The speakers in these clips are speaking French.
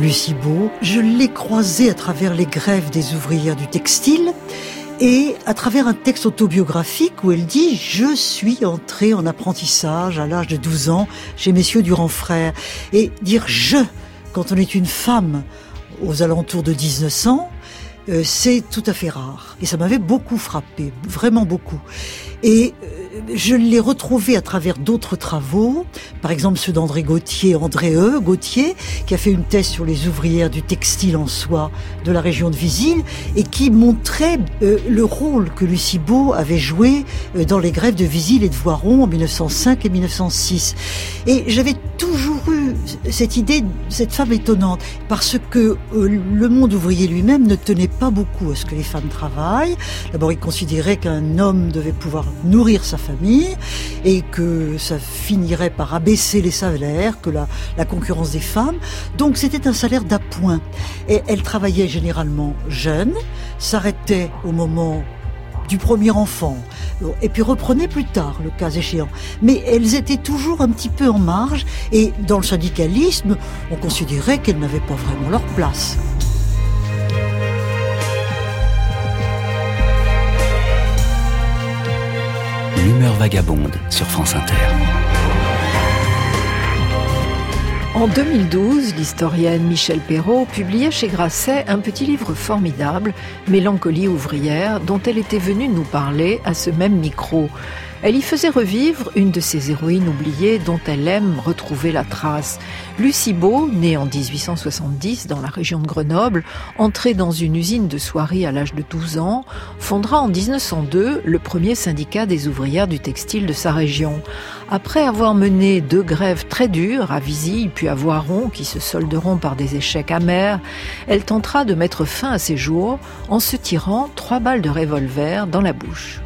Lucie. Je l'ai croisée à travers les grèves des ouvrières du textile et à travers un texte autobiographique où elle dit « Je suis entrée en apprentissage à l'âge de 12 ans chez messieurs Durand-Frères ». Et dire « je » quand on est une femme aux alentours de 1900, euh, c'est tout à fait rare. Et ça m'avait beaucoup frappé, vraiment beaucoup. Et euh, je l'ai retrouvé à travers d'autres travaux, par exemple ceux d'André Gauthier, André E. Gauthier, qui a fait une thèse sur les ouvrières du textile en soie de la région de Visil et qui montrait euh, le rôle que Lucie Beau avait joué euh, dans les grèves de Visil et de Voiron en 1905 et 1906. Et j'avais toujours eu cette idée, cette femme étonnante, parce que euh, le monde ouvrier lui-même ne tenait pas beaucoup à ce que les femmes travaillent. D'abord, il considérait qu'un homme devait pouvoir nourrir sa famille et que ça finirait par abaisser les salaires, que la, concurrence des femmes. Donc c'était un salaire d'appoint. Et elle travaillait généralement jeune, s'arrêtait au moment du premier enfant, et puis reprenait plus tard, le cas échéant. Mais elles étaient toujours un petit peu en marge, et dans le syndicalisme, on considérait qu'elles n'avaient pas vraiment leur place. L'humeur vagabonde sur France Inter. En 2012, l'historienne Michel Perrault publiait chez Grasset un petit livre formidable, Mélancolie ouvrière, dont elle était venue nous parler à ce même micro. Elle y faisait revivre une de ses héroïnes oubliées dont elle aime retrouver la trace. Lucie Beau, née en 1870 dans la région de Grenoble, entrée dans une usine de soierie à l'âge de 12 ans, fondera en 1902 le premier syndicat des ouvrières du textile de sa région. Après avoir mené deux grèves très dures à Visy puis à Voiron qui se solderont par des échecs amers, elle tentera de mettre fin à ses jours en se tirant trois balles de revolver dans la bouche.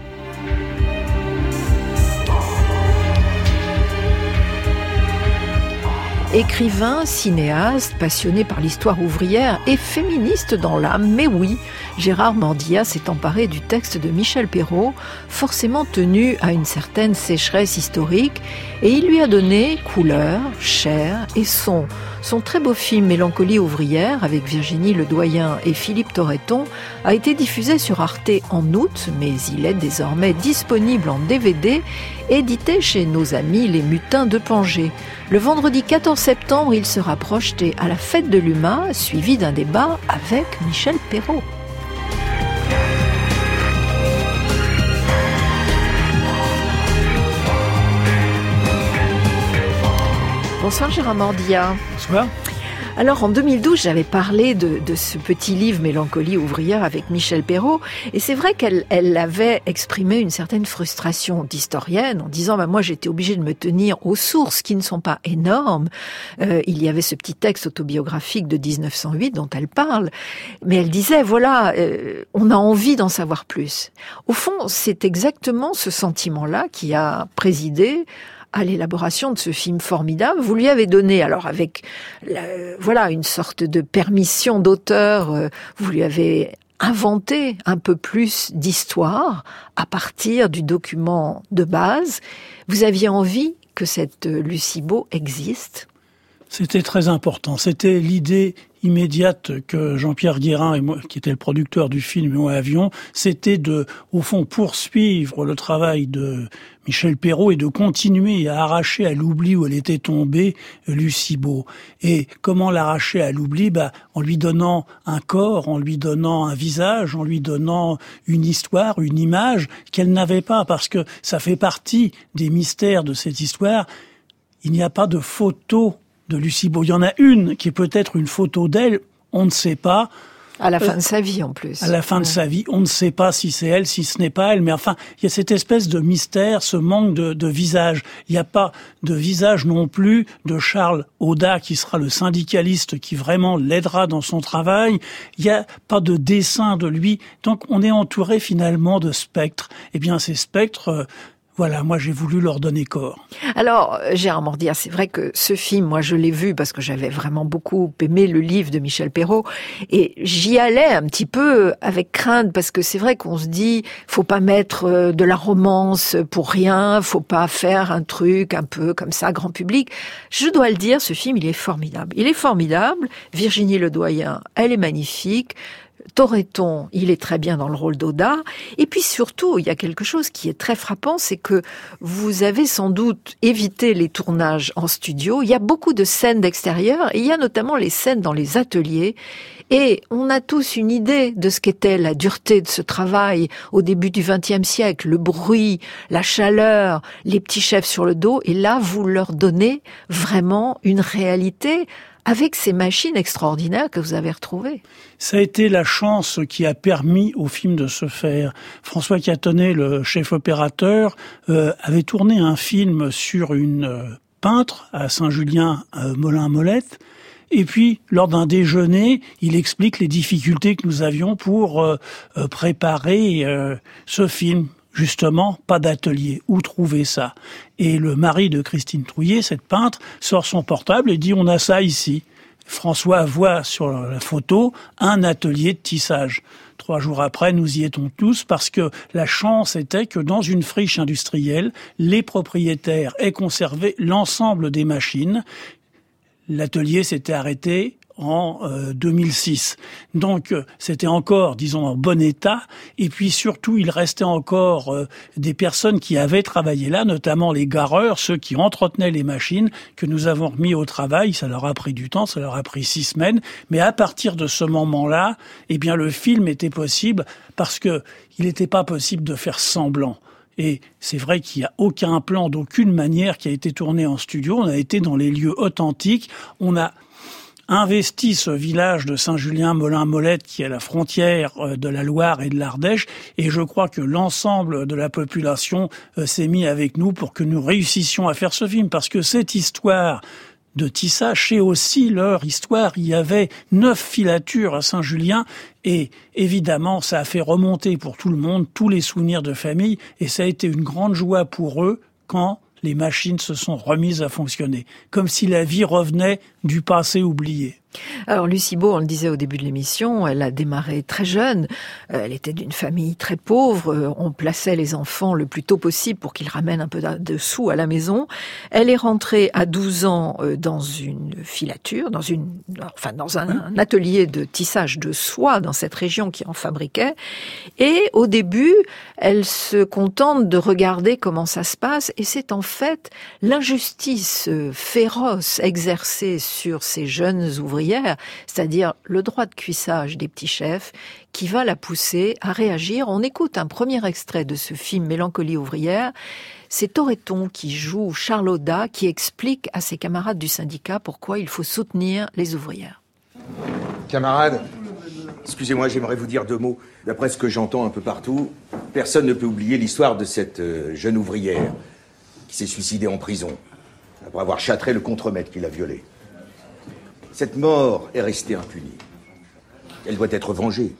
Écrivain, cinéaste, passionné par l'histoire ouvrière et féministe dans l'âme, mais oui, Gérard Mordia s'est emparé du texte de Michel Perrault, forcément tenu à une certaine sécheresse historique, et il lui a donné couleur, chair et son. Son très beau film Mélancolie ouvrière, avec Virginie Ledoyen et Philippe Torreton, a été diffusé sur Arte en août, mais il est désormais disponible en DVD, édité chez nos amis les Mutins de Pangée. Le vendredi 14 septembre, il sera projeté à la fête de l'UMA, suivi d'un débat avec Michel Perrault. Bonsoir Gérard Mordia. Bonsoir. Alors en 2012, j'avais parlé de, de, ce petit livre Mélancolie ouvrière avec Michel Perrault, et c'est vrai qu'elle elle avait exprimé une certaine frustration d'historienne en disant bah, moi j'étais obligée de me tenir aux sources qui ne sont pas énormes. Euh, il y avait ce petit texte autobiographique de 1908 dont elle parle, mais elle disait voilà euh, on a envie d'en savoir plus. Au fond, c'est exactement ce sentiment-là qui a présidé à l'élaboration de ce film formidable. Vous lui avez donné, alors avec voilà une sorte de permission d'auteur, euh, vous lui avez inventé un peu plus d'histoire à partir du document de base. Vous aviez envie que cette Lucie Beau existe? C'était très important. C'était l'idée immédiate que Jean-Pierre Guérin et moi, qui était le producteur du film et moi avions, c'était de, au fond, poursuivre le travail de Michel Perrault et de continuer à arracher à l'oubli où elle était tombée Lucie. Et comment l'arracher à l'oubli? Bah, En lui donnant un corps, en lui donnant un visage, en lui donnant une histoire, une image qu'elle n'avait pas, parce que ça fait partie des mystères de cette histoire. Il n'y a pas de photo de Lucie Beau. Il y en a une qui est peut-être une photo d'elle, on ne sait pas. À la fin de sa vie, en plus. À la fin de sa vie, on ne sait pas si c'est elle, si ce n'est pas elle, mais enfin, il y a cette espèce de mystère, ce manque de, de visage. Il n'y a pas de visage non plus de Charles Auda, qui sera le syndicaliste qui vraiment l'aidera dans son travail. Il n'y a pas de dessin de lui. Donc, on est entouré finalement de spectres. Eh bien, ces spectres, voilà, moi j'ai voulu leur donner corps. Alors, euh, Gérard Mordia, c'est vrai que ce film, moi je l'ai vu parce que j'avais vraiment beaucoup aimé le livre de Michel Perrault et j'y allais un petit peu avec crainte parce que c'est vrai qu'on se dit, faut pas mettre euh, de la romance pour rien, faut pas faire un truc un peu comme ça grand public. Je dois le dire, ce film, il est formidable. Il est formidable. Virginie Ledoyen, elle est magnifique. Toreton, il est très bien dans le rôle d'Oda. Et puis surtout, il y a quelque chose qui est très frappant, c'est que vous avez sans doute évité les tournages en studio. Il y a beaucoup de scènes d'extérieur et il y a notamment les scènes dans les ateliers. Et on a tous une idée de ce qu'était la dureté de ce travail au début du XXe siècle, le bruit, la chaleur, les petits chefs sur le dos. Et là, vous leur donnez vraiment une réalité avec ces machines extraordinaires que vous avez retrouvées. Ça a été la chance qui a permis au film de se faire. François Catonnet, le chef opérateur, euh, avait tourné un film sur une euh, peintre à Saint-Julien, euh, Molin-Molette, et puis, lors d'un déjeuner, il explique les difficultés que nous avions pour préparer ce film justement, pas d'atelier. Où trouver ça? Et le mari de Christine Trouillet, cette peintre, sort son portable et dit on a ça ici. François voit sur la photo un atelier de tissage. Trois jours après, nous y étions tous parce que la chance était que dans une friche industrielle, les propriétaires aient conservé l'ensemble des machines. L'atelier s'était arrêté en 2006. Euh, Donc euh, c'était encore, disons, en bon état. Et puis surtout, il restait encore euh, des personnes qui avaient travaillé là, notamment les gareurs, ceux qui entretenaient les machines, que nous avons remis au travail. Ça leur a pris du temps, ça leur a pris six semaines. Mais à partir de ce moment-là, eh bien, le film était possible parce que il n'était pas possible de faire semblant. Et c'est vrai qu'il n'y a aucun plan d'aucune manière qui a été tourné en studio. On a été dans les lieux authentiques. On a investi ce village de Saint-Julien-Molin-Molette qui est à la frontière euh, de la Loire et de l'Ardèche. Et je crois que l'ensemble de la population euh, s'est mis avec nous pour que nous réussissions à faire ce film. Parce que cette histoire de tissage, c'est aussi leur histoire. Il y avait neuf filatures à Saint-Julien. Et évidemment, ça a fait remonter pour tout le monde tous les souvenirs de famille. Et ça a été une grande joie pour eux quand les machines se sont remises à fonctionner, comme si la vie revenait du passé oublié. Alors Lucie Beau, on le disait au début de l'émission, elle a démarré très jeune. Euh, elle était d'une famille très pauvre. Euh, on plaçait les enfants le plus tôt possible pour qu'ils ramènent un peu de sous à la maison. Elle est rentrée à 12 ans euh, dans une filature, dans une, enfin dans un, atelier de tissage de soie dans cette région qui en fabriquait. Et au début, elle se contente de regarder comment ça se passe. Et c'est en fait l'injustice féroce exercée sur ces jeunes ouvriers c'est-à-dire le droit de cuissage des petits chefs, qui va la pousser à réagir. On écoute un premier extrait de ce film Mélancolie ouvrière. C'est Toreton qui joue Charlotta, qui explique à ses camarades du syndicat pourquoi il faut soutenir les ouvrières. Camarades, excusez-moi, j'aimerais vous dire deux mots. D'après ce que j'entends un peu partout, personne ne peut oublier l'histoire de cette euh, jeune ouvrière qui s'est suicidée en prison après avoir châtré le contremaître qui l'a violée. Cette mort est restée impunie. Elle doit être vengée.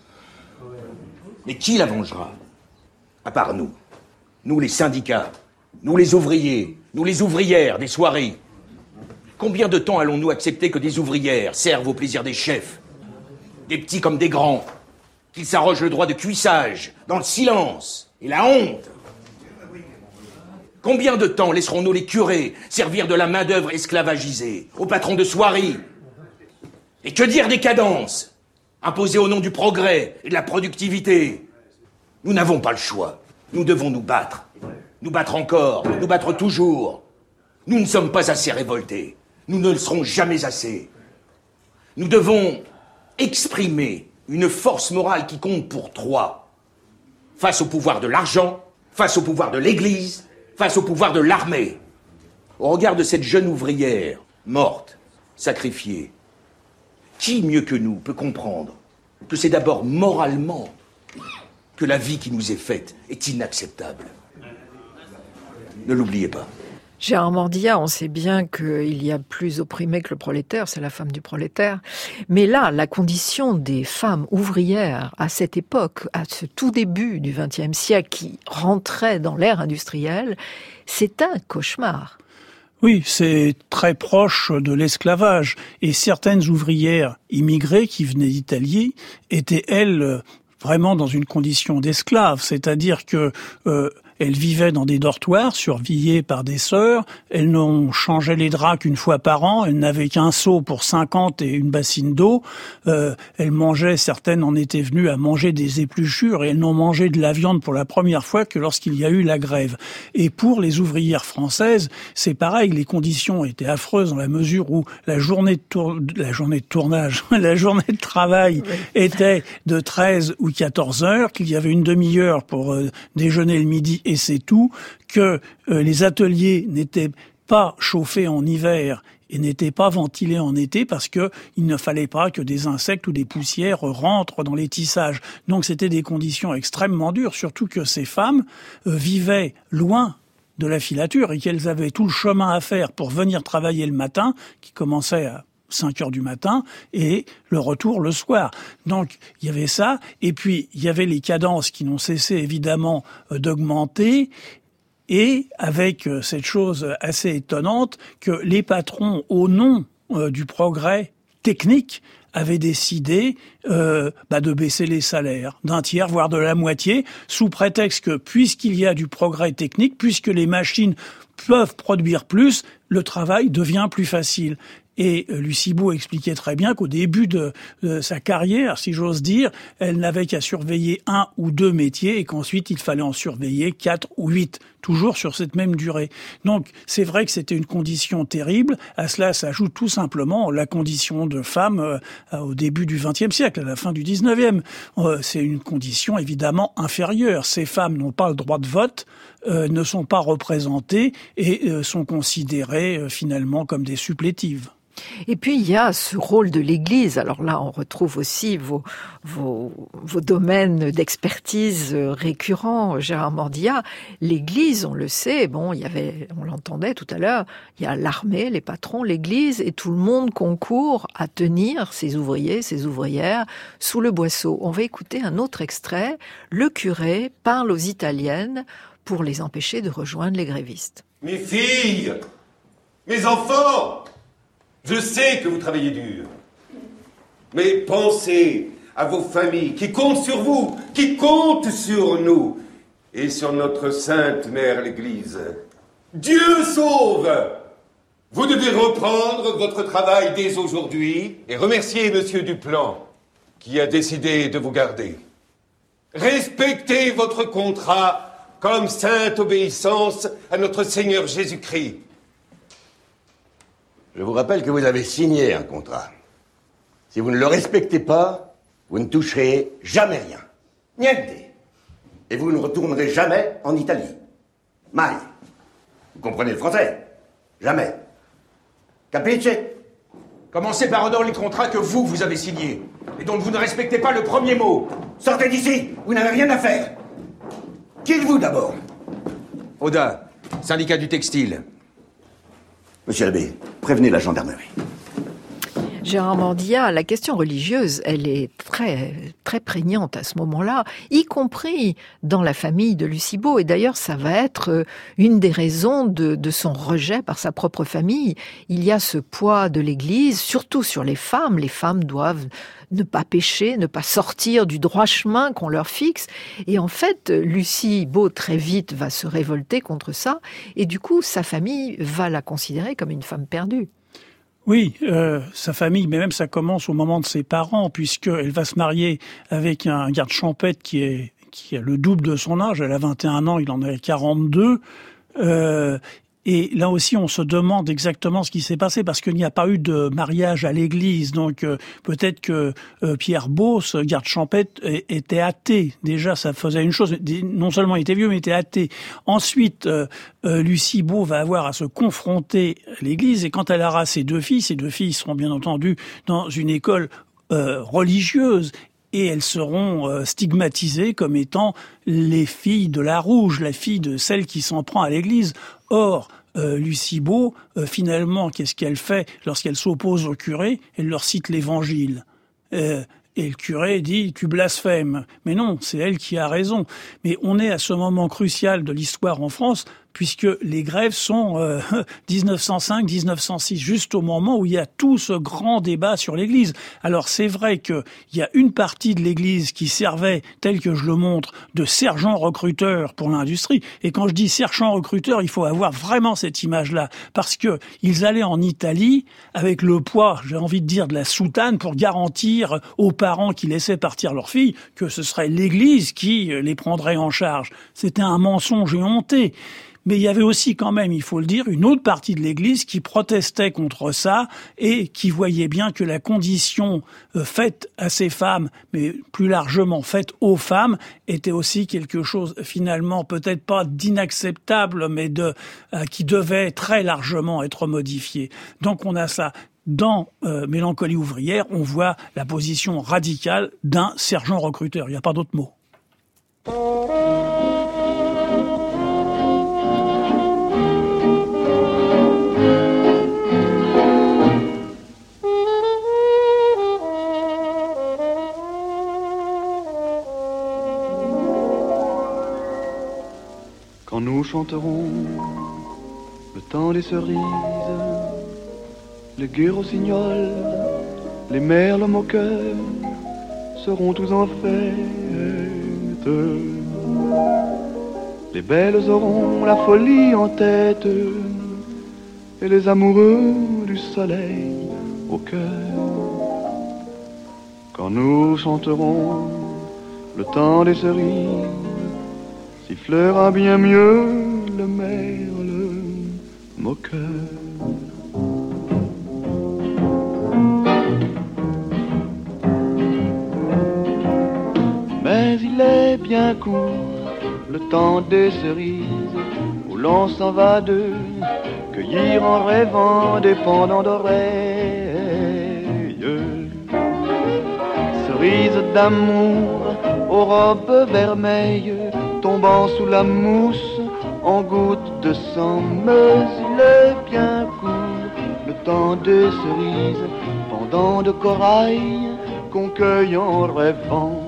Mais qui la vengera? À part nous. Nous les syndicats, nous les ouvriers, nous les ouvrières des soirées. Combien de temps allons-nous accepter que des ouvrières servent au plaisir des chefs? Des petits comme des grands, qu'ils s'arrogent le droit de cuissage, dans le silence et la honte Combien de temps laisserons-nous les curés servir de la main-d'œuvre esclavagisée aux patrons de soirées? Et que dire des cadences imposées au nom du progrès et de la productivité? Nous n'avons pas le choix. Nous devons nous battre. Nous battre encore, nous battre toujours. Nous ne sommes pas assez révoltés. Nous ne le serons jamais assez. Nous devons exprimer une force morale qui compte pour trois. Face au pouvoir de l'argent, face au pouvoir de l'Église, face au pouvoir de l'armée. Au regard de cette jeune ouvrière, morte, sacrifiée, qui mieux que nous peut comprendre que c'est d'abord moralement que la vie qui nous est faite est inacceptable? Ne l'oubliez pas. Gérard Mordia, on sait bien qu'il y a plus opprimé que le prolétaire, c'est la femme du prolétaire. Mais là, la condition des femmes ouvrières à cette époque, à ce tout début du XXe siècle, qui rentraient dans l'ère industrielle, c'est un cauchemar. Oui, c'est très proche de l'esclavage. Et certaines ouvrières immigrées qui venaient d'Italie étaient, elles, vraiment dans une condition d'esclave, c'est-à-dire que euh, elles vivaient dans des dortoirs surveillés par des sœurs. Elles n'ont changé les draps qu'une fois par an. Elles n'avaient qu'un seau pour 50 et une bassine d'eau. Euh, elles mangeaient, certaines en étaient venues à manger des épluchures et elles n'ont mangé de la viande pour la première fois que lorsqu'il y a eu la grève. Et pour les ouvrières françaises, c'est pareil. Les conditions étaient affreuses dans la mesure où la journée de, tour... la journée de tournage, la journée de travail était de 13 ou 14 heures, qu'il y avait une demi-heure pour euh, déjeuner le midi et c'est tout, que euh, les ateliers n'étaient pas chauffés en hiver et n'étaient pas ventilés en été parce que il ne fallait pas que des insectes ou des poussières rentrent dans les tissages. Donc c'était des conditions extrêmement dures, surtout que ces femmes euh, vivaient loin de la filature et qu'elles avaient tout le chemin à faire pour venir travailler le matin, qui commençait à 5 heures du matin et le retour le soir. Donc il y avait ça et puis il y avait les cadences qui n'ont cessé évidemment euh, d'augmenter et avec euh, cette chose assez étonnante que les patrons au nom euh, du progrès technique avaient décidé bah, de baisser les salaires d'un tiers, voire de la moitié, sous prétexte que puisqu'il y a du progrès technique, puisque les machines peuvent produire plus, le travail devient plus facile. Et euh, Lucie Beau expliquait très bien qu'au début de, sa carrière, si j'ose dire, elle n'avait qu'à surveiller un ou deux métiers et qu'ensuite il fallait en surveiller quatre ou huit, toujours sur cette même durée. Donc c'est vrai que c'était une condition terrible. À cela s'ajoute tout simplement la condition de femme euh, au début du XXe siècle, à la fin du XIXe. Euh, c'est une condition évidemment inférieure. Ces femmes n'ont pas le droit de vote, ne sont pas représentées et sont considérées finalement comme des supplétives. Et puis il y a ce rôle de l'Église. Alors là, on retrouve aussi vos, vos, vos domaines d'expertise récurrents, Gérard Mordia. L'Église, on le sait, bon, il y avait, on l'entendait tout à l'heure, il y a l'armée, les patrons, l'Église, et tout le monde concourt à tenir ses ouvriers, ses ouvrières sous le boisseau. On va écouter un autre extrait. Le curé parle aux Italiennes pour les empêcher de rejoindre les grévistes. Mes filles, mes enfants, je sais que vous travaillez dur. Mais pensez à vos familles qui comptent sur vous, qui comptent sur nous et sur notre sainte mère l'Église. Dieu sauve Vous devez reprendre votre travail dès aujourd'hui et remercier Monsieur Duplan qui a décidé de vous garder. Respectez votre contrat comme sainte obéissance à notre Seigneur Jésus-Christ. Je vous rappelle que vous avez signé un contrat. Si vous ne le respectez pas, vous ne toucherez jamais rien. Niente. Et vous ne retournerez jamais en Italie. Mai. Vous comprenez le français? Jamais. Capiche Commencez par honorer les contrats que vous, vous avez signés. Et dont vous ne respectez pas le premier mot. Sortez d'ici Vous n'avez rien à faire Qui êtes-vous d'abord? Oda, syndicat du textile. Monsieur l'abbé, prévenez la gendarmerie. Gérard Mordia, la question religieuse, elle est très très prégnante à ce moment-là, y compris dans la famille de Lucie Beau. Et d'ailleurs, ça va être euh, une des raisons de, de, son rejet par sa propre famille. Il y a ce poids de l'Église, surtout sur les femmes. Les femmes doivent ne pas pécher, ne pas sortir du droit chemin qu'on leur fixe. Et en fait, Lucie Beau très vite va se révolter contre ça. Et du coup, sa famille va la considérer comme une femme perdue. Oui, euh, sa famille, mais même ça commence au moment de ses parents, puisqu'elle va se marier avec un garde champêtre qui est qui a le double de son âge. Elle a 21 ans, il en a 42. Euh, et là aussi, on se demande exactement ce qui s'est passé parce qu'il n'y a pas eu de mariage à l'église. Donc euh, peut-être que euh, Pierre Beauce, garde champêtre, était athée. Déjà, ça faisait une chose. Non seulement il était vieux, mais il était athée. Ensuite, euh, Lucie Beau va avoir à se confronter à l'église. Et quand elle aura ses deux filles, ces deux filles seront bien entendu dans une école religieuse et elles seront stigmatisées comme étant les filles de la rouge, la fille de celle qui s'en prend à l'église. Or, euh, euh, finalement, qu'est-ce qu'elle fait lorsqu'elle s'oppose au curé Elle leur cite l'Évangile? Euh, et le curé dit tu blasphèmes. Mais non, c'est elle qui a raison. Mais on est à ce moment crucial de l'histoire en France puisque les grèves sont 1905-1906, euh, juste au moment où il y a tout ce grand débat sur l'Église. Alors c'est vrai qu'il y a une partie de l'Église qui servait, tel que je le montre, de sergent recruteur pour l'industrie. Et quand je dis sergent recruteur, il faut avoir vraiment cette image-là, parce que ils allaient en Italie avec le poids, j'ai envie de dire, de la soutane pour garantir aux parents qui laissaient partir leurs filles que ce serait l'Église qui les prendrait en charge. C'était un mensonge éhonté. Mais il y avait aussi quand même, il faut le dire, une autre partie de l'Église qui protestait contre ça et qui voyait bien que la condition euh, faite à ces femmes, mais plus largement faite aux femmes, était aussi quelque chose finalement peut-être pas d'inacceptable, mais de euh, qui devait très largement être modifié. Donc on a ça dans euh, Mélancolie ouvrière, on voit la position radicale d'un sergent recruteur. Il n'y a pas d'autre mot. Quand nous chanterons le temps des cerises, les gueux rossignols, les merles moqueurs seront tous en fête. Les belles auront la folie en tête et les amoureux du soleil au cœur. Quand nous chanterons le temps des cerises, sifflera bien mieux le merle moqueur. Mais il est bien court le temps des cerises où l'on s'en va de cueillir en rêvant des pendants d'oreilles. Cerises d'amour aux robes vermeilles tombant sous la mousse en gouttes de sang. Mais il est bien court le temps des cerises, pendant de corail qu'on cueille en rêvant.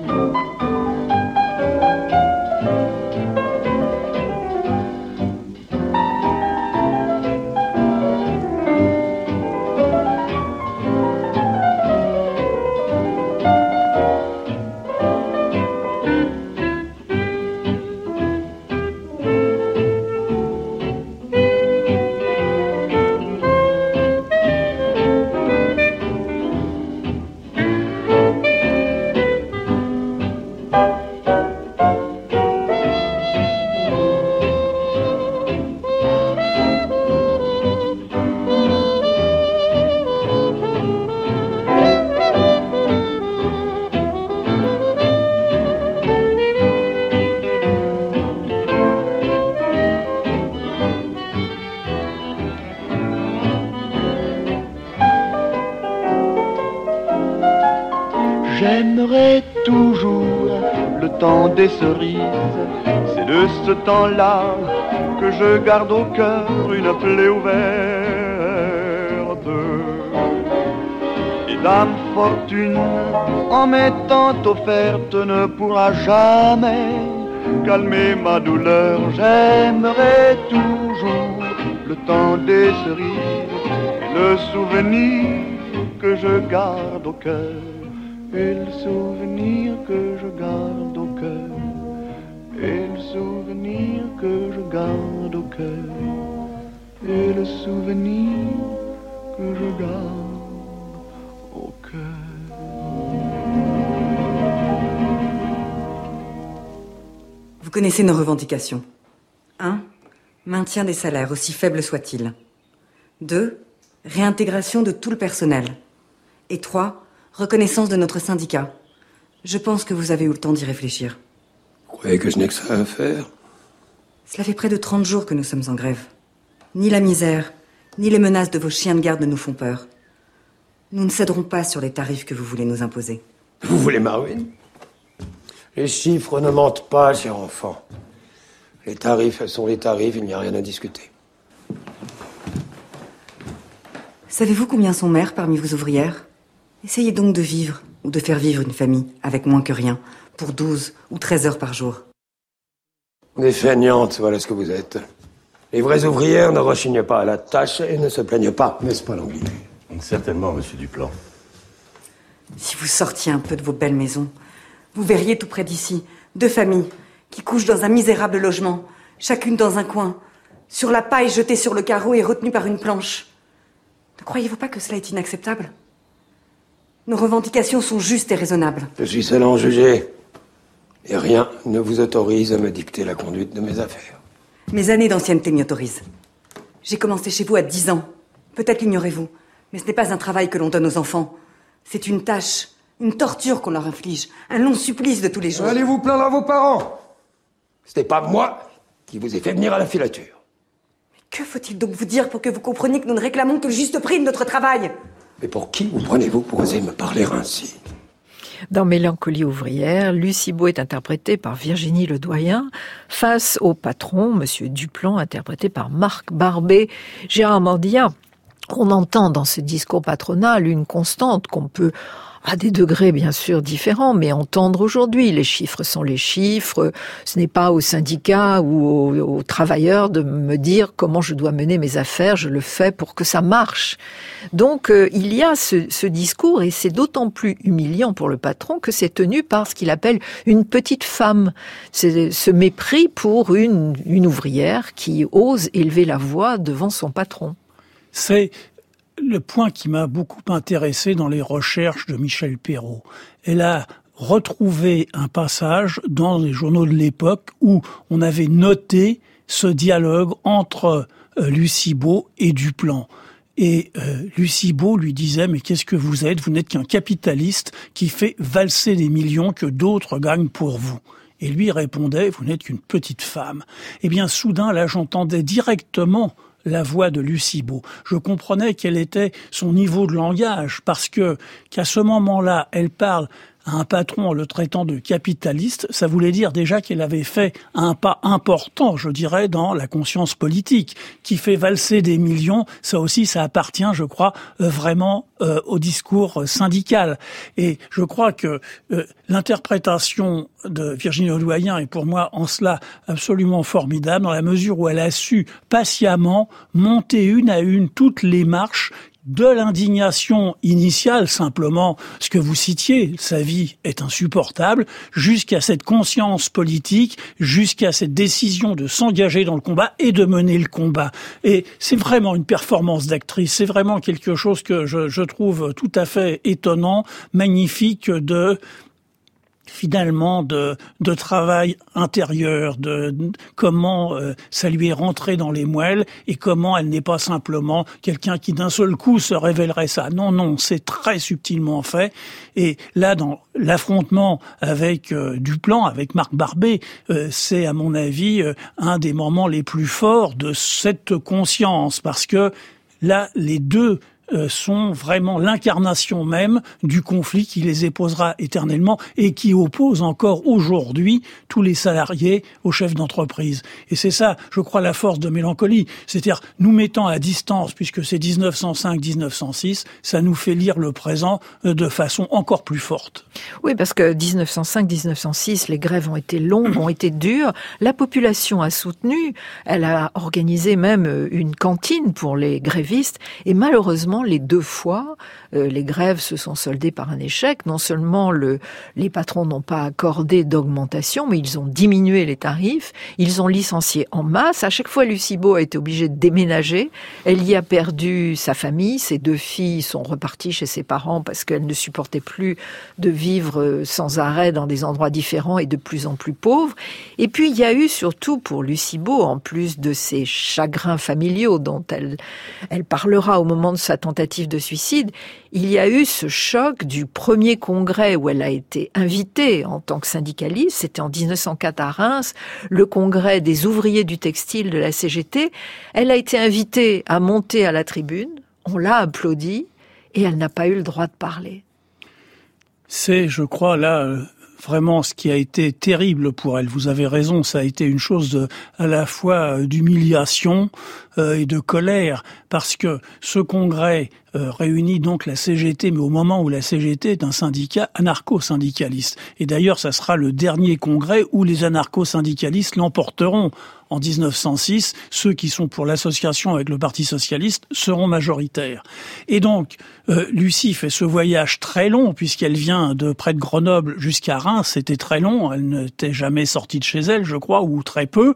Des cerises. C'est de ce temps-là que je garde au cœur une plaie ouverte. Et Dame Fortune, en m'étant offerte, ne pourra jamais calmer ma douleur. J'aimerai toujours le temps des cerises le souvenir que je garde au cœur. Et le souvenir que je garde au et le souvenir que je garde au cœur, et le souvenir que je garde au cœur. Vous connaissez nos revendications. 1. Maintien des salaires, aussi faibles soient-ils. 2. Réintégration de tout le personnel. Et 3. Reconnaissance de notre syndicat. Je pense que vous avez eu le temps d'y réfléchir. Vous croyez que je n'ai que ça à faire? Cela fait près de 30 jours que nous sommes en grève. Ni la misère, ni les menaces de vos chiens de garde ne nous font peur. Nous ne céderons pas sur les tarifs que vous voulez nous imposer. Vous voulez ma ruine Les chiffres ne mentent pas, cher enfant. Les tarifs sont les tarifs, il n'y a rien à discuter. Savez-vous combien sont mères parmi vos ouvrières? Essayez donc de vivre ou de faire vivre une famille avec moins que rien, pour 12 ou 13 heures par jour. Des feignantes, voilà ce que vous êtes. Les vraies ouvrières ne rechignent pas à la tâche et ne se plaignent pas. N'est-ce pas, l'anglais? Certainement, monsieur Duplan. Si vous sortiez un peu de vos belles maisons, vous verriez tout près d'ici deux familles qui couchent dans un misérable logement, chacune dans un coin, sur la paille jetée sur le carreau et retenue par une planche. Ne croyez-vous pas que cela est inacceptable? Nos revendications sont justes et raisonnables. Je suis seul à en juger. Et rien ne vous autorise à me dicter la conduite de mes affaires. Mes années d'ancienneté m'y autorisent. J'ai commencé chez vous à 10 ans. Peut-être l'ignorez-vous, mais ce n'est pas un travail que l'on donne aux enfants. C'est une tâche, une torture qu'on leur inflige, un long supplice de tous les jours. Allez vous plaindre à vos parents? Ce n'est pas moi qui vous ai fait venir à la filature. Que faut-il donc vous dire pour que vous compreniez que nous ne réclamons que le juste prix de notre travail? Mais pour qui vous prenez-vous pour oser me parler ainsi? Dans Mélancolie ouvrière, Lucie est interprétée par Virginie Ledoyen, face au patron, Monsieur Duplan, interprété par Marc Barbet. Gérard Mordia, on entend dans ce discours patronal une constante qu'on peut à des degrés bien sûr différents, mais entendre aujourd'hui. Les chiffres sont les chiffres. Ce n'est pas aux syndicats ou aux, travailleurs de me dire comment je dois mener mes affaires. Je le fais pour que ça marche. Donc euh, il y a ce, discours et c'est d'autant plus humiliant pour le patron que c'est tenu par ce qu'il appelle une petite femme. C'est ce mépris pour une, une ouvrière qui ose élever la voix devant son patron. C'est le point qui m'a beaucoup intéressé dans les recherches de Michel Perrault. Elle a retrouvé un passage dans les journaux de l'époque où on avait noté ce dialogue entre euh, Lucie Beau et Duplan. Et euh, Lucie Beau lui disait mais qu'est-ce que vous êtes? Vous n'êtes qu'un capitaliste qui fait valser des millions que d'autres gagnent pour vous. Et lui répondait vous n'êtes qu'une petite femme. Eh bien soudain là j'entendais directement la voix de Lucie Beau. Je comprenais quel était son niveau de langage parce que qu'à ce moment-là, elle parle un patron en le traitant de capitaliste, ça voulait dire déjà qu'elle avait fait un pas important, je dirais, dans la conscience politique, qui fait valser des millions. Ça aussi, ça appartient, je crois, euh, vraiment euh, au discours syndical. Et je crois que euh, l'interprétation de Virginie Audoyen est pour moi en cela absolument formidable, dans la mesure où elle a su patiemment monter une à une toutes les marches de l'indignation initiale, simplement ce que vous citiez, sa vie est insupportable, jusqu'à cette conscience politique, jusqu'à cette décision de s'engager dans le combat et de mener le combat. Et c'est vraiment une performance d'actrice, c'est vraiment quelque chose que je, je trouve tout à fait étonnant, magnifique de finalement de, de travail intérieur, de, comment euh, ça lui est rentré dans les moelles et comment elle n'est pas simplement quelqu'un qui d'un seul coup se révélerait ça. Non, non, c'est très subtilement fait. Et là, dans l'affrontement avec euh, Duplan, avec Marc Barbet, euh, c'est à mon avis un des moments les plus forts de cette conscience parce que là, les deux euh, sont vraiment l'incarnation même du conflit qui les éposera éternellement et qui oppose encore aujourd'hui tous les salariés aux chefs d'entreprise. Et c'est ça, je crois, la force de mélancolie. C'est-à-dire, nous mettant à distance, puisque c'est 1905-1906, ça nous fait lire le présent euh, de façon encore plus forte. Oui, parce que 1905-1906, les grèves ont été longues, ont été dures. La population a soutenu. Elle a organisé même euh, une cantine pour les grévistes. Et malheureusement, les deux fois, euh, les grèves se sont soldées par un échec. Non seulement le, les patrons n'ont pas accordé d'augmentation, mais ils ont diminué les tarifs. Ils ont licencié en masse. À chaque fois, Lucie a été obligée de déménager. Elle y a perdu sa famille. Ses deux filles sont reparties chez ses parents parce qu'elles ne supportaient plus de vivre euh, sans arrêt dans des endroits différents et de plus en plus pauvres. Et puis, il y a eu surtout pour Lucie en plus de ses chagrins familiaux dont elle, elle parlera au moment de sa tentative de suicide, il y a eu ce choc du premier congrès où elle a été invitée en tant que syndicaliste, c'était en 1904 à Reims, le congrès des ouvriers du textile de la CGT. Elle a été invitée à monter à la tribune, on l'a applaudi et elle n'a pas eu le droit de parler. C'est, je crois, là, euh, vraiment ce qui a été terrible pour elle. Vous avez raison, ça a été une chose à la fois euh, d'humiliation et de colère, parce que ce congrès euh, réunit donc la CGT, mais au moment où la CGT est un syndicat anarcho-syndicaliste. Et d'ailleurs, ça sera le dernier congrès où les anarcho-syndicalistes l'emporteront en 1906, ceux qui sont pour l'association avec le Parti socialiste seront majoritaires. Et donc, euh, Lucie fait ce voyage très long, puisqu'elle vient de près de Grenoble jusqu'à Reims, c'était très long, elle n'était jamais sortie de chez elle, je crois, ou très peu.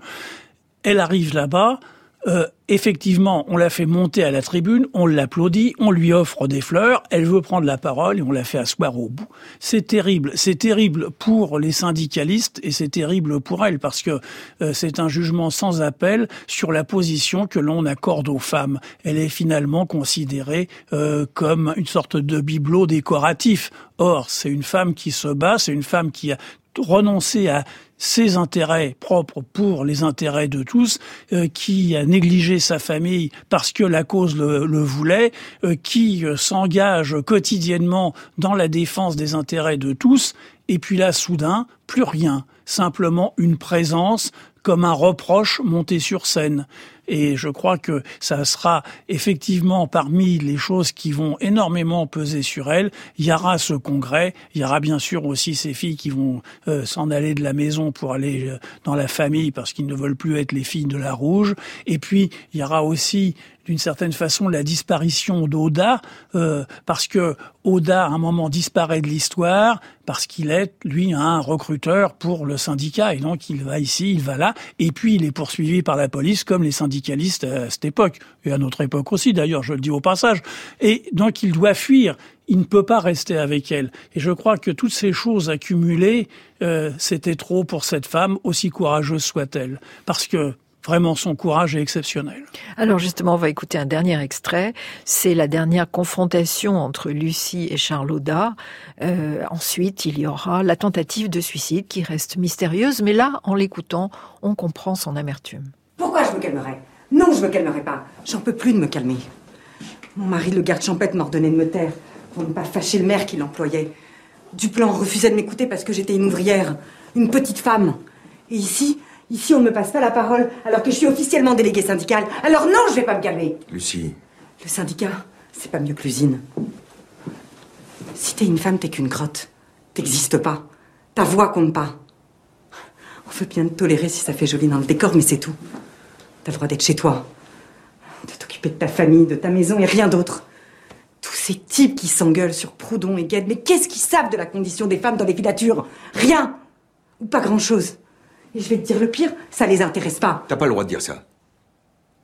Elle arrive là-bas, euh, effectivement, on la fait monter à la tribune, on l'applaudit, on lui offre des fleurs, elle veut prendre la parole et on la fait asseoir au bout. C'est terrible, c'est terrible pour les syndicalistes et c'est terrible pour elle parce que euh, c'est un jugement sans appel sur la position que l'on accorde aux femmes. Elle est finalement considérée euh, comme une sorte de bibelot décoratif. Or, c'est une femme qui se bat, c'est une femme qui a renoncé à ses intérêts propres pour les intérêts de tous, euh, qui a négligé sa famille parce que la cause le, voulait, euh, qui euh, s'engage quotidiennement dans la défense des intérêts de tous, et puis là, soudain, plus rien, simplement une présence comme un reproche monté sur scène. Et je crois que ça sera effectivement parmi les choses qui vont énormément peser sur elle. Il y aura ce congrès, il y aura bien sûr aussi ces filles qui vont euh, s'en aller de la maison pour aller euh, dans la famille parce qu'ils ne veulent plus être les filles de la rouge. Et puis il y aura aussi d'une certaine façon la disparition d'Oda, euh, parce que Oda à un moment disparaît de l'histoire, parce qu'il est, lui, un recruteur pour le syndicat, et donc il va ici, il va là, et puis il est poursuivi par la police comme les syndicalistes à cette époque, et à notre époque aussi d'ailleurs, je le dis au passage, et donc il doit fuir, il ne peut pas rester avec elle. Et je crois que toutes ces choses accumulées, euh, c'était trop pour cette femme, aussi courageuse soit-elle. Parce que Vraiment, son courage est exceptionnel. Alors justement, on va écouter un dernier extrait. C'est la dernière confrontation entre Lucie et Charlotta. Euh, ensuite, il y aura la tentative de suicide qui reste mystérieuse, mais là, en l'écoutant, on comprend son amertume. Pourquoi je me calmerais? Non, je me calmerai pas. J'en peux plus de me calmer. Mon mari, le garde champêtre, m'ordonnait de me taire pour ne pas fâcher le maire qui l'employait. Duplan refusait de m'écouter parce que j'étais une ouvrière, une petite femme. Et ici, Ici, on ne me passe pas la parole alors que je suis officiellement déléguée syndicale. Alors non, je vais pas me calmer. Lucie. Le syndicat, c'est pas mieux que l'usine. Si t'es une femme, t'es qu'une grotte. T'existes pas. Ta voix compte pas. On veut bien te tolérer si ça fait joli dans le décor, mais c'est tout. T'as le droit d'être chez toi. De t'occuper de ta famille, de ta maison et rien d'autre. Tous ces types qui s'engueulent sur Proudhon et Gued, mais qu'est-ce qu'ils savent de la condition des femmes dans les filatures Rien Ou pas grand-chose. Et je vais te dire le pire, ça les intéresse pas. T'as pas le droit de dire ça.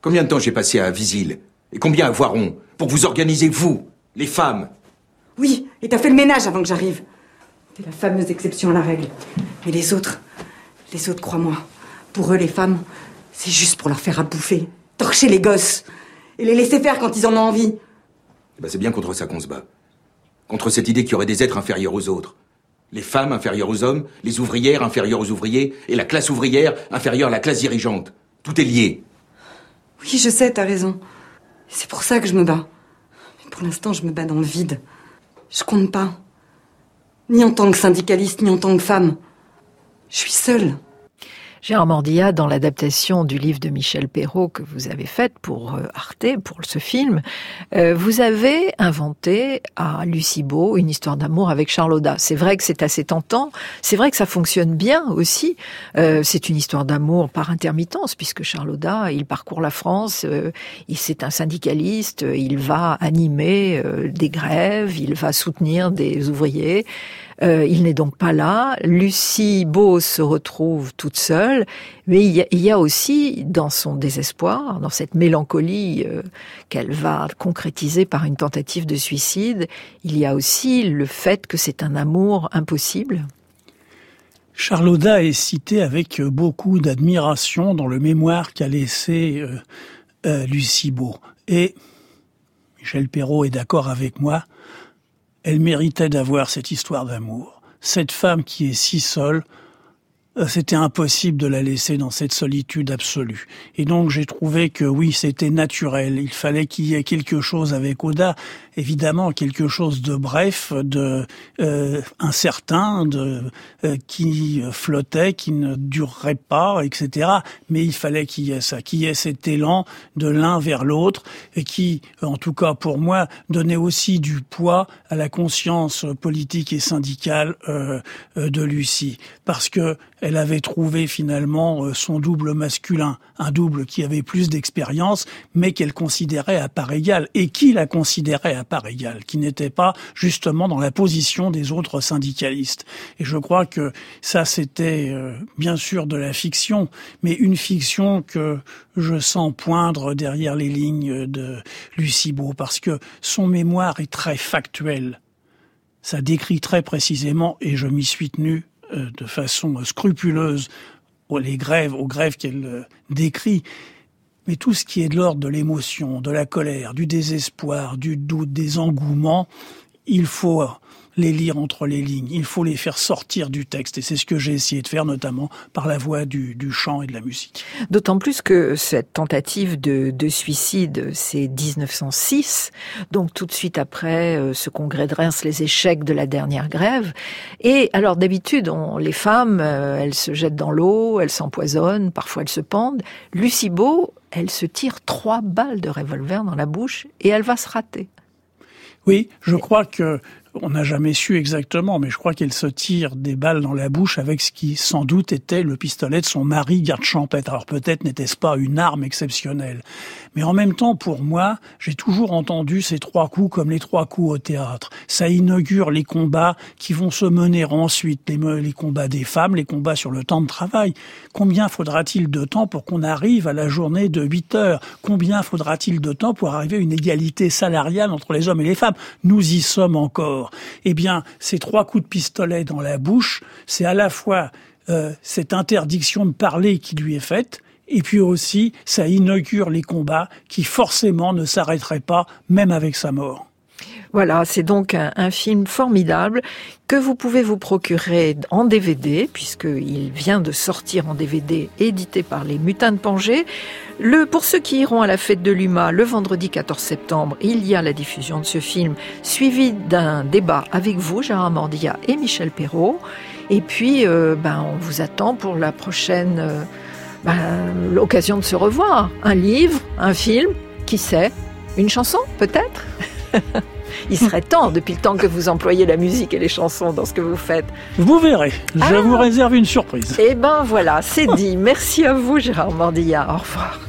Combien de temps j'ai passé à Visil Et combien à Voiron Pour vous organiser, vous, les femmes? Oui, et t'as fait le ménage avant que j'arrive. T'es la fameuse exception à la règle. Mais les autres, les autres, crois-moi, pour eux, les femmes, c'est juste pour leur faire à bouffer, torcher les gosses, et les laisser faire quand ils en ont envie. Eh ben c'est bien contre ça qu'on se bat. Contre cette idée qu'il y aurait des êtres inférieurs aux autres. Les femmes inférieures aux hommes, les ouvrières inférieures aux ouvriers, et la classe ouvrière inférieure à la classe dirigeante. Tout est lié. Oui, je sais, t'as raison. C'est pour ça que je me bats. Mais pour l'instant, je me bats dans le vide. Je compte pas. Ni en tant que syndicaliste, ni en tant que femme. Je suis seule. Gérard Mordilla, dans l'adaptation du livre de Michel Perrault que vous avez faite pour euh, Arte, pour ce film, euh, vous avez inventé à Lucie une histoire d'amour avec Charlotta. C'est vrai que c'est assez tentant, c'est vrai que ça fonctionne bien aussi. Euh, c'est une histoire d'amour par intermittence, puisque Charlotta, il parcourt la France, c'est un syndicaliste, il va animer des grèves, il va soutenir des ouvriers. Euh, il n'est donc pas là. Lucie Beau se retrouve toute seule, mais il y, a, aussi dans son désespoir, dans cette mélancolie euh, qu'elle va concrétiser par une tentative de suicide, il y a aussi le fait que c'est un amour impossible. Charlotta est citée avec beaucoup d'admiration dans le mémoire qu'a laissé euh, Lucie Beau. Et Michel Perrault est d'accord avec moi, elle méritait d'avoir cette histoire d'amour. Cette femme qui est si seule, c'était impossible de la laisser dans cette solitude absolue. Et donc j'ai trouvé que oui, c'était naturel. Il fallait qu'il y ait quelque chose avec Oda, évidemment quelque chose de bref, de euh, incertain, de euh, qui flottait, qui ne durerait pas, etc. Mais il fallait qu'il y ait ça, qu'il y ait cet élan de l'un vers l'autre et qui, en tout cas pour moi, donnait aussi du poids à la conscience politique et syndicale euh, de Lucie, parce que elle avait trouvé finalement son double masculin, un double qui avait plus d'expérience, mais qu'elle considérait à part égale, et qui la considérait à part égale, qui n'était pas justement dans la position des autres syndicalistes. Et je crois que ça, c'était euh, bien sûr de la fiction, mais une fiction que je sens poindre derrière les lignes de Lucie parce que son mémoire est très factuel. Ça décrit très précisément, et je m'y suis tenu euh, de façon scrupuleuse, les grèves, aux grèves qu'elle euh, décrit, mais tout ce qui est de l'ordre de l'émotion, de la colère, du désespoir, du doute, des engouements, il faut les lire entre les lignes, il faut les faire sortir du texte. Et c'est ce que j'ai essayé de faire, notamment par la voix du, chant et de la musique. D'autant plus que cette tentative de, suicide, c'est 1906, donc tout de suite après euh, ce congrès de Reims, les échecs de la dernière grève. Et alors d'habitude, les femmes, euh, elles se jettent dans l'eau, elles s'empoisonnent, parfois elles se pendent. Lucie Beau, elle se tire trois balles de revolver dans la bouche et elle va se rater. Oui, je crois que on n'a jamais su exactement, mais je crois qu'elle se tire des balles dans la bouche avec ce qui sans doute était le pistolet de son mari garde champêtre. Alors peut-être n'était-ce pas une arme exceptionnelle. Mais en même temps, pour moi, j'ai toujours entendu ces trois coups comme les trois coups au théâtre. Ça inaugure les combats qui vont se mener ensuite, les, combats des femmes, les combats sur le temps de travail. Combien faudra-t-il de temps pour qu'on arrive à la journée de 8 heures? Combien faudra-t-il de temps pour arriver à une égalité salariale entre les hommes et les femmes? Nous y sommes encore. Eh bien, ces trois coups de pistolet dans la bouche, c'est à la fois euh, cette interdiction de parler qui lui est faite, et puis aussi, ça inaugure les combats qui forcément ne s'arrêteraient pas, même avec sa mort. Voilà, c'est donc un, film formidable que vous pouvez vous procurer en DVD, puisqu'il vient de sortir en DVD, édité par les Mutins de Pangée. Pour ceux qui iront à la fête de l'UMA le vendredi 14 septembre, il y a la diffusion de ce film, suivi d'un débat avec vous, Gérard Mordia et Michel Perrault. Et puis, euh, ben, on vous attend pour la prochaine... Euh, ben, l'occasion de se revoir. Un livre, un film, qui sait, une chanson peut-être? Il serait temps, depuis le temps que vous employez la musique et les chansons dans ce que vous faites. Vous verrez, je ah. vous réserve une surprise. Eh ben voilà, c'est dit. Merci à vous Gérard Mordilla. Au revoir.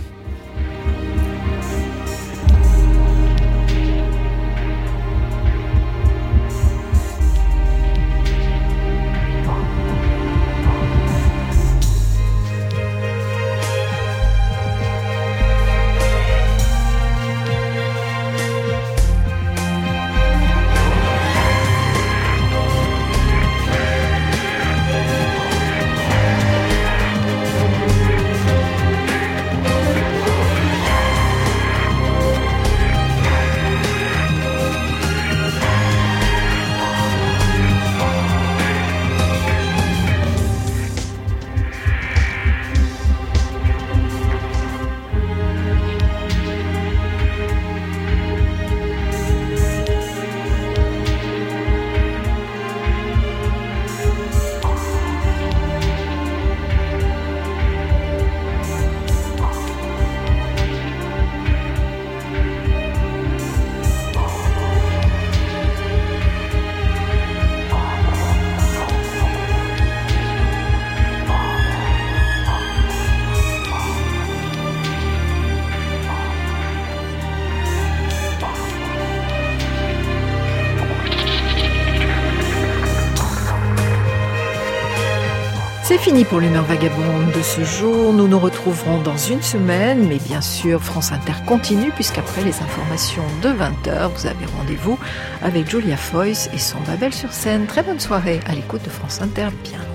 Fini pour l'humeur vagabonde de ce jour. Nous nous retrouverons dans une semaine, mais bien sûr, France Inter continue, puisqu'après les informations de 20h, vous avez rendez-vous avec Julia Foyce et son Babel sur scène. Très bonne soirée à l'écoute de France Inter. Bien.